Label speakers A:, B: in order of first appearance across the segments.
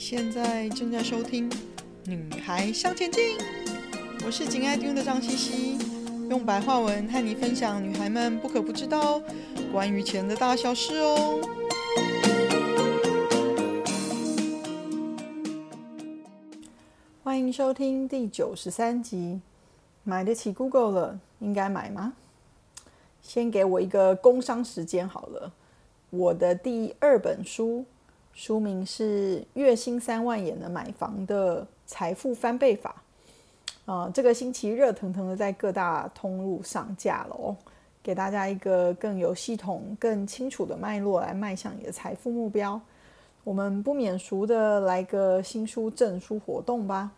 A: 现在正在收听《女孩向前进》，我是紧爱听的张茜茜，用白话文和你分享女孩们不可不知道关于钱的大小事哦。欢迎收听第九十三集。买得起 Google 了，应该买吗？先给我一个工商时间好了。我的第二本书。书名是《月薪三万也能买房的财富翻倍法》啊、呃，这个星期热腾腾的在各大通路上架了哦，给大家一个更有系统、更清楚的脉络来迈向你的财富目标。我们不免俗的来个新书证书活动吧。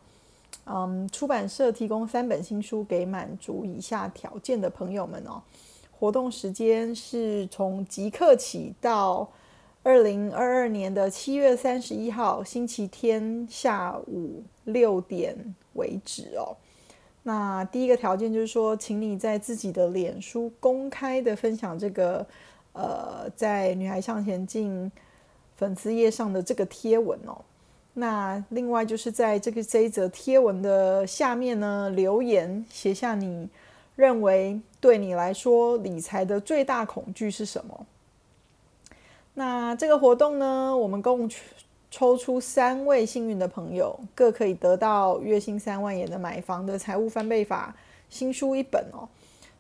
A: 嗯，出版社提供三本新书给满足以下条件的朋友们哦。活动时间是从即刻起到。二零二二年的七月三十一号星期天下午六点为止哦。那第一个条件就是说，请你在自己的脸书公开的分享这个呃，在女孩向前进粉丝页上的这个贴文哦。那另外就是在这个这一则贴文的下面呢，留言写下你认为对你来说理财的最大恐惧是什么。那这个活动呢，我们共抽出三位幸运的朋友，各可以得到月薪三万也能买房的财务翻倍法新书一本哦。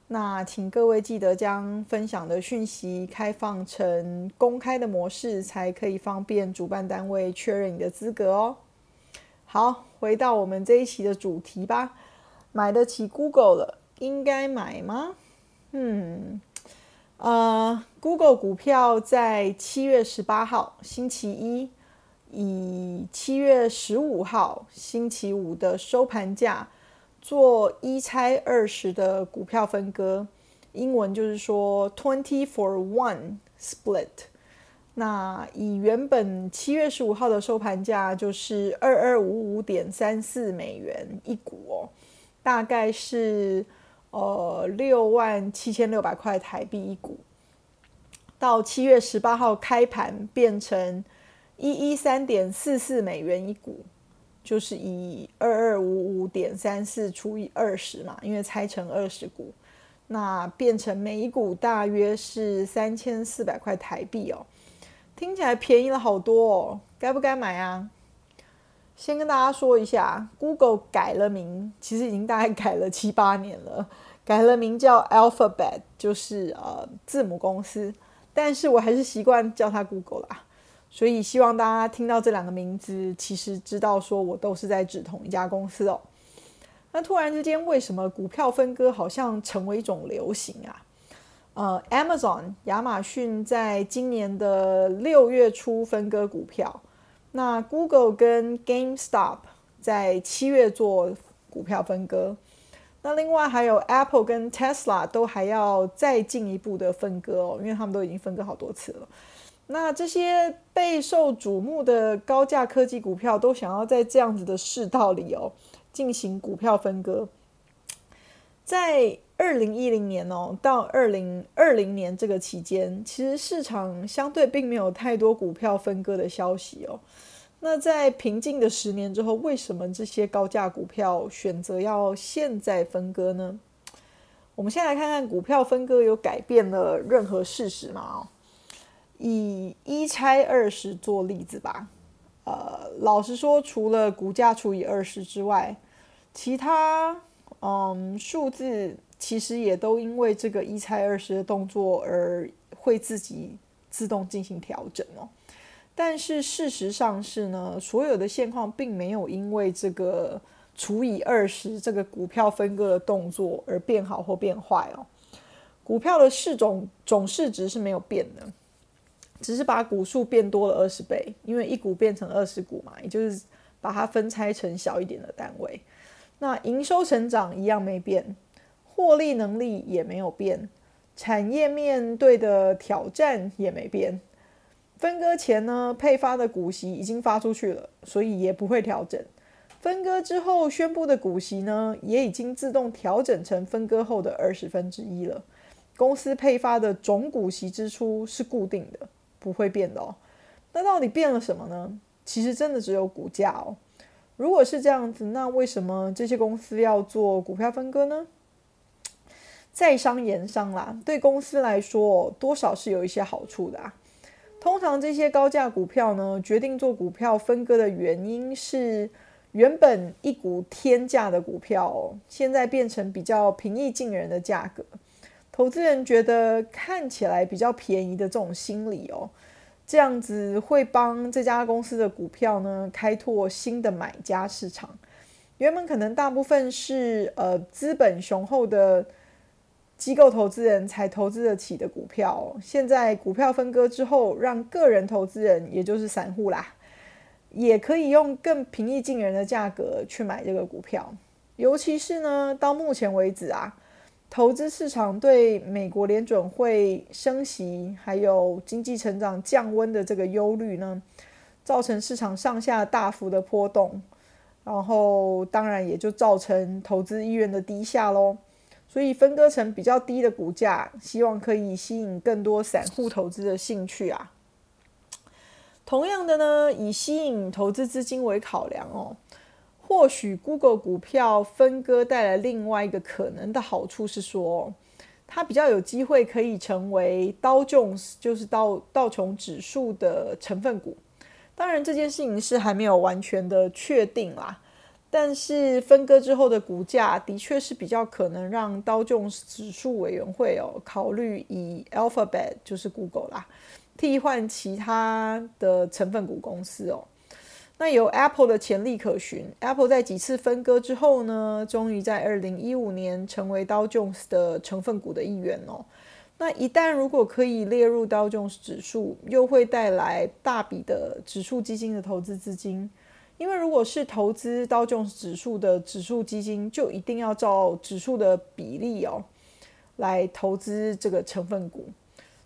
A: 那请各位记得将分享的讯息开放成公开的模式，才可以方便主办单位确认你的资格哦。好，回到我们这一期的主题吧，买得起 Google 了，应该买吗？嗯。呃，Google 股票在七月十八号星期一，以七月十五号星期五的收盘价做一拆二十的股票分割，英文就是说 twenty for one split。那以原本七月十五号的收盘价就是二二五五点三四美元一股哦，大概是。呃，六万七千六百块台币一股，到七月十八号开盘变成一一三点四四美元一股，就是以二二五五点三四除以二十嘛，因为拆成二十股，那变成每一股大约是三千四百块台币哦，听起来便宜了好多哦，该不该买啊？先跟大家说一下，Google 改了名，其实已经大概改了七八年了，改了名叫 Alphabet，就是呃字母公司，但是我还是习惯叫它 Google 啦。所以希望大家听到这两个名字，其实知道说我都是在指同一家公司哦。那突然之间，为什么股票分割好像成为一种流行啊？呃，Amazon 亚马逊在今年的六月初分割股票。那 Google 跟 GameStop 在七月做股票分割，那另外还有 Apple 跟 Tesla 都还要再进一步的分割哦，因为他们都已经分割好多次了。那这些备受瞩目的高价科技股票都想要在这样子的世道里哦进行股票分割，在。二零一零年哦，到二零二零年这个期间，其实市场相对并没有太多股票分割的消息哦。那在平静的十年之后，为什么这些高价股票选择要现在分割呢？我们先来看看股票分割有改变了任何事实吗？哦，以一拆二十做例子吧。呃，老实说，除了股价除以二十之外，其他嗯数字。其实也都因为这个一拆二十的动作而会自己自动进行调整哦。但是事实上是呢，所有的现况并没有因为这个除以二十这个股票分割的动作而变好或变坏哦。股票的市总总市值是没有变的，只是把股数变多了二十倍，因为一股变成二十股嘛，也就是把它分拆成小一点的单位。那营收成长一样没变。获利能力也没有变，产业面对的挑战也没变。分割前呢，配发的股息已经发出去了，所以也不会调整。分割之后宣布的股息呢，也已经自动调整成分割后的二十分之一了。公司配发的总股息支出是固定的，不会变的哦。那到底变了什么呢？其实真的只有股价哦。如果是这样子，那为什么这些公司要做股票分割呢？在商言商啦，对公司来说，多少是有一些好处的啊。通常这些高价股票呢，决定做股票分割的原因是，原本一股天价的股票，现在变成比较平易近人的价格。投资人觉得看起来比较便宜的这种心理哦，这样子会帮这家公司的股票呢，开拓新的买家市场。原本可能大部分是呃资本雄厚的。机构投资人才投资得起的股票，现在股票分割之后，让个人投资人，也就是散户啦，也可以用更平易近人的价格去买这个股票。尤其是呢，到目前为止啊，投资市场对美国联准会升息，还有经济成长降温的这个忧虑呢，造成市场上下大幅的波动，然后当然也就造成投资意愿的低下喽。所以分割成比较低的股价，希望可以吸引更多散户投资的兴趣啊。同样的呢，以吸引投资资金为考量哦，或许 Google 股票分割带来另外一个可能的好处是说，它比较有机会可以成为道琼斯，就是道道琼指数的成分股。当然，这件事情是还没有完全的确定啦。但是分割之后的股价的确是比较可能让道琼斯指数委员会哦考虑以 Alphabet 就是 Google 啦替换其他的成分股公司哦。那有 Apple 的潜力可循，Apple 在几次分割之后呢，终于在二零一五年成为道琼斯的成分股的一员哦。那一旦如果可以列入道琼斯指数，又会带来大笔的指数基金的投资资金。因为如果是投资道琼指数的指数基金，就一定要照指数的比例哦来投资这个成分股。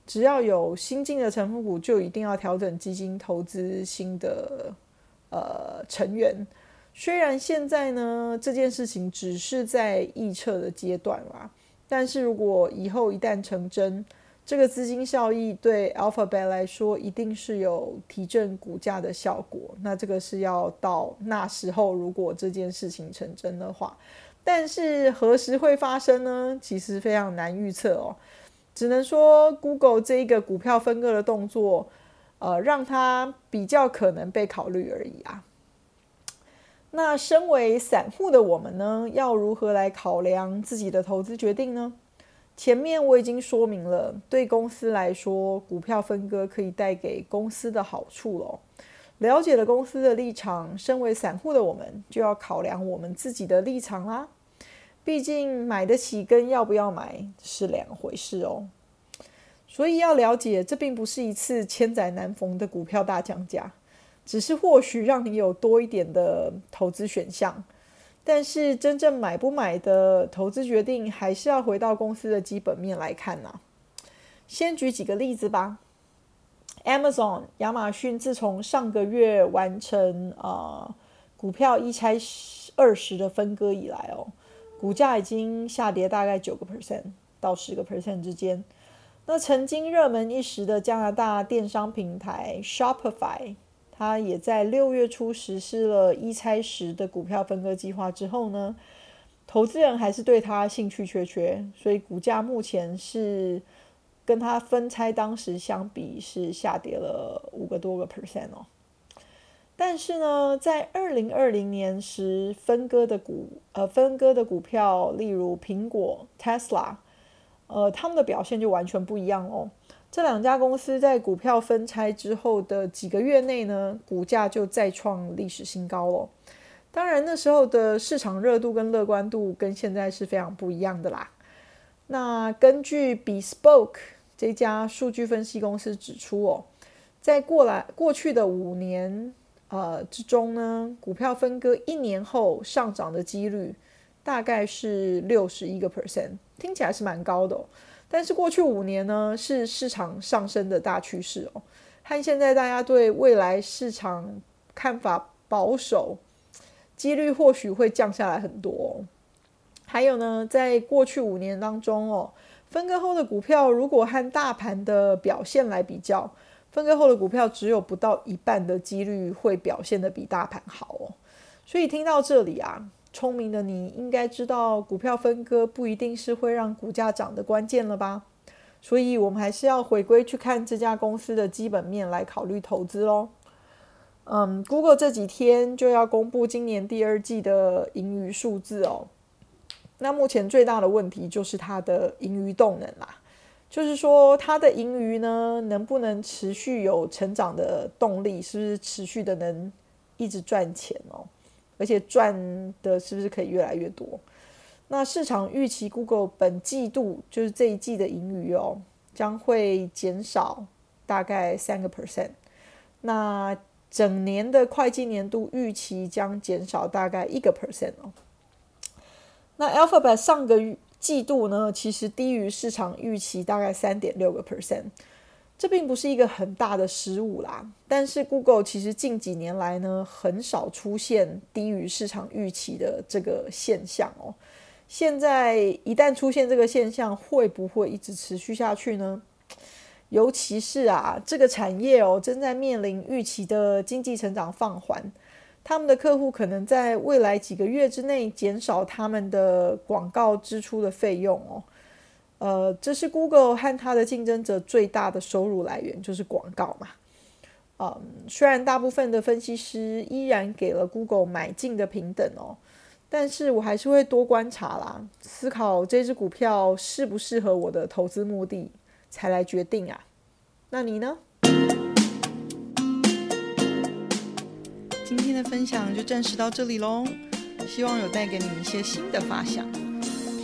A: 只要有新进的成分股，就一定要调整基金投资新的呃成员。虽然现在呢这件事情只是在预测的阶段啦，但是如果以后一旦成真，这个资金效益对 Alphabet 来说一定是有提振股价的效果。那这个是要到那时候，如果这件事情成真的话，但是何时会发生呢？其实非常难预测哦。只能说 Google 这一个股票分割的动作，呃，让它比较可能被考虑而已啊。那身为散户的我们呢，要如何来考量自己的投资决定呢？前面我已经说明了，对公司来说，股票分割可以带给公司的好处了。了解了公司的立场，身为散户的我们就要考量我们自己的立场啦。毕竟买得起跟要不要买是两回事哦。所以要了解，这并不是一次千载难逢的股票大降价，只是或许让你有多一点的投资选项。但是真正买不买的投资决定，还是要回到公司的基本面来看呐、啊。先举几个例子吧。Amazon 亚马逊自从上个月完成啊、呃、股票一拆二十的分割以来哦，股价已经下跌大概九个 percent 到十个 percent 之间。那曾经热门一时的加拿大电商平台 Shopify。他也在六月初实施了一拆十的股票分割计划之后呢，投资人还是对他兴趣缺缺，所以股价目前是跟他分拆当时相比是下跌了五个多个 percent 哦。但是呢，在二零二零年时分割的股呃分割的股票，例如苹果、Tesla，呃，他们的表现就完全不一样哦。这两家公司在股票分拆之后的几个月内呢，股价就再创历史新高了。当然，那时候的市场热度跟乐观度跟现在是非常不一样的啦。那根据 Bespoke 这家数据分析公司指出哦，在过来过去的五年呃之中呢，股票分割一年后上涨的几率大概是六十一个 percent，听起来是蛮高的哦。但是过去五年呢，是市场上升的大趋势哦。和现在大家对未来市场看法保守，几率或许会降下来很多。还有呢，在过去五年当中哦，分割后的股票如果和大盘的表现来比较，分割后的股票只有不到一半的几率会表现得比大盘好哦。所以听到这里啊，聪明的你应该知道，股票分割不一定是会让股价涨的关键了吧？所以我们还是要回归去看这家公司的基本面来考虑投资喽。嗯，Google 这几天就要公布今年第二季的盈余数字哦。那目前最大的问题就是它的盈余动能啦。就是说，它的盈余呢，能不能持续有成长的动力？是不是持续的能一直赚钱哦？而且赚的是不是可以越来越多？那市场预期 Google 本季度就是这一季的盈余哦，将会减少大概三个 percent。那整年的会计年度预期将减少大概一个 percent 哦。那 Alphabet 上个。季度呢，其实低于市场预期大概三点六个 percent，这并不是一个很大的失误啦。但是 Google 其实近几年来呢，很少出现低于市场预期的这个现象哦。现在一旦出现这个现象，会不会一直持续下去呢？尤其是啊，这个产业哦，正在面临预期的经济成长放缓。他们的客户可能在未来几个月之内减少他们的广告支出的费用哦，呃，这是 Google 和它的竞争者最大的收入来源，就是广告嘛。嗯，虽然大部分的分析师依然给了 Google 买进的平等哦，但是我还是会多观察啦，思考这只股票适不适合我的投资目的，才来决定啊。那你呢？今天的分享就暂时到这里喽，希望有带给你一些新的发想。